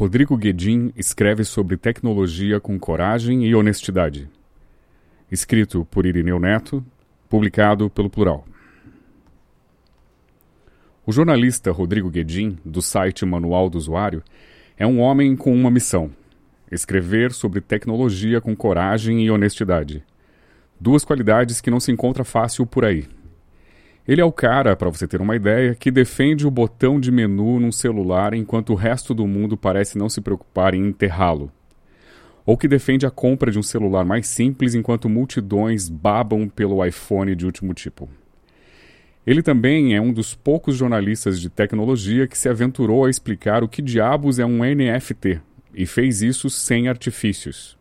Rodrigo Guedin escreve sobre tecnologia com coragem e honestidade. Escrito por Irineu Neto, publicado pelo Plural. O jornalista Rodrigo Guedin, do site Manual do Usuário, é um homem com uma missão: escrever sobre tecnologia com coragem e honestidade. Duas qualidades que não se encontra fácil por aí. Ele é o cara, para você ter uma ideia, que defende o botão de menu num celular enquanto o resto do mundo parece não se preocupar em enterrá-lo. Ou que defende a compra de um celular mais simples enquanto multidões babam pelo iPhone de último tipo. Ele também é um dos poucos jornalistas de tecnologia que se aventurou a explicar o que diabos é um NFT e fez isso sem artifícios.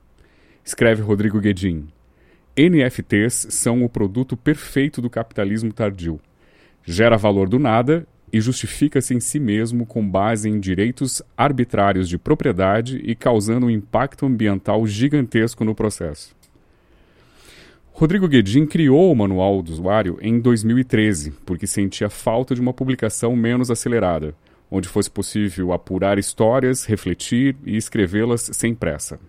Escreve Rodrigo Guedin. NFTs são o produto perfeito do capitalismo tardio. Gera valor do nada e justifica-se em si mesmo com base em direitos arbitrários de propriedade e causando um impacto ambiental gigantesco no processo. Rodrigo Guedin criou o Manual do Usuário em 2013, porque sentia falta de uma publicação menos acelerada, onde fosse possível apurar histórias, refletir e escrevê-las sem pressa.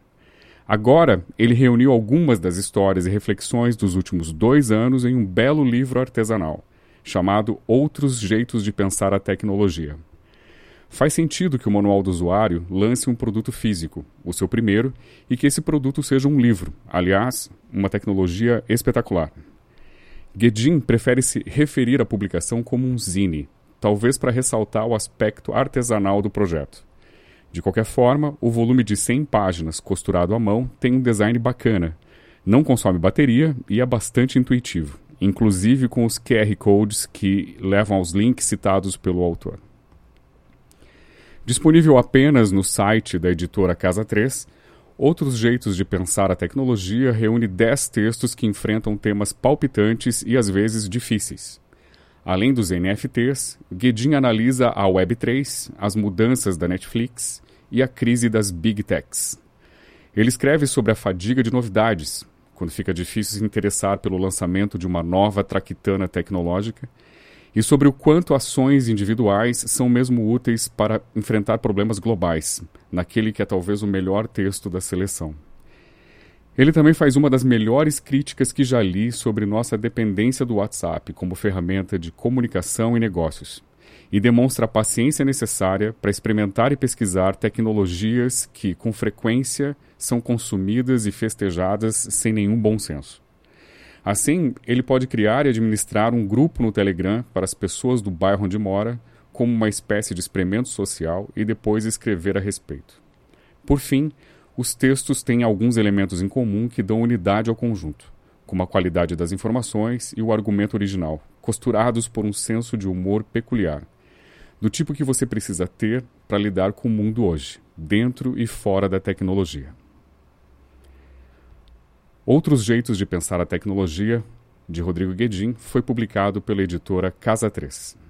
Agora, ele reuniu algumas das histórias e reflexões dos últimos dois anos em um belo livro artesanal, chamado Outros Jeitos de Pensar a Tecnologia. Faz sentido que o Manual do Usuário lance um produto físico, o seu primeiro, e que esse produto seja um livro, aliás, uma tecnologia espetacular. Guedin prefere se referir à publicação como um zine, talvez para ressaltar o aspecto artesanal do projeto. De qualquer forma, o volume de 100 páginas costurado à mão tem um design bacana, não consome bateria e é bastante intuitivo, inclusive com os QR codes que levam aos links citados pelo autor. Disponível apenas no site da editora Casa 3, Outros Jeitos de Pensar a Tecnologia reúne 10 textos que enfrentam temas palpitantes e às vezes difíceis. Além dos NFTs, Guedin analisa a Web3, as mudanças da Netflix e a crise das Big Techs. Ele escreve sobre a fadiga de novidades, quando fica difícil se interessar pelo lançamento de uma nova traquitana tecnológica, e sobre o quanto ações individuais são mesmo úteis para enfrentar problemas globais, naquele que é talvez o melhor texto da seleção. Ele também faz uma das melhores críticas que já li sobre nossa dependência do WhatsApp como ferramenta de comunicação e negócios, e demonstra a paciência necessária para experimentar e pesquisar tecnologias que, com frequência, são consumidas e festejadas sem nenhum bom senso. Assim, ele pode criar e administrar um grupo no Telegram para as pessoas do bairro onde mora, como uma espécie de experimento social, e depois escrever a respeito. Por fim, os textos têm alguns elementos em comum que dão unidade ao conjunto, como a qualidade das informações e o argumento original, costurados por um senso de humor peculiar, do tipo que você precisa ter para lidar com o mundo hoje, dentro e fora da tecnologia. Outros Jeitos de Pensar a Tecnologia, de Rodrigo Guedin, foi publicado pela editora Casa 3.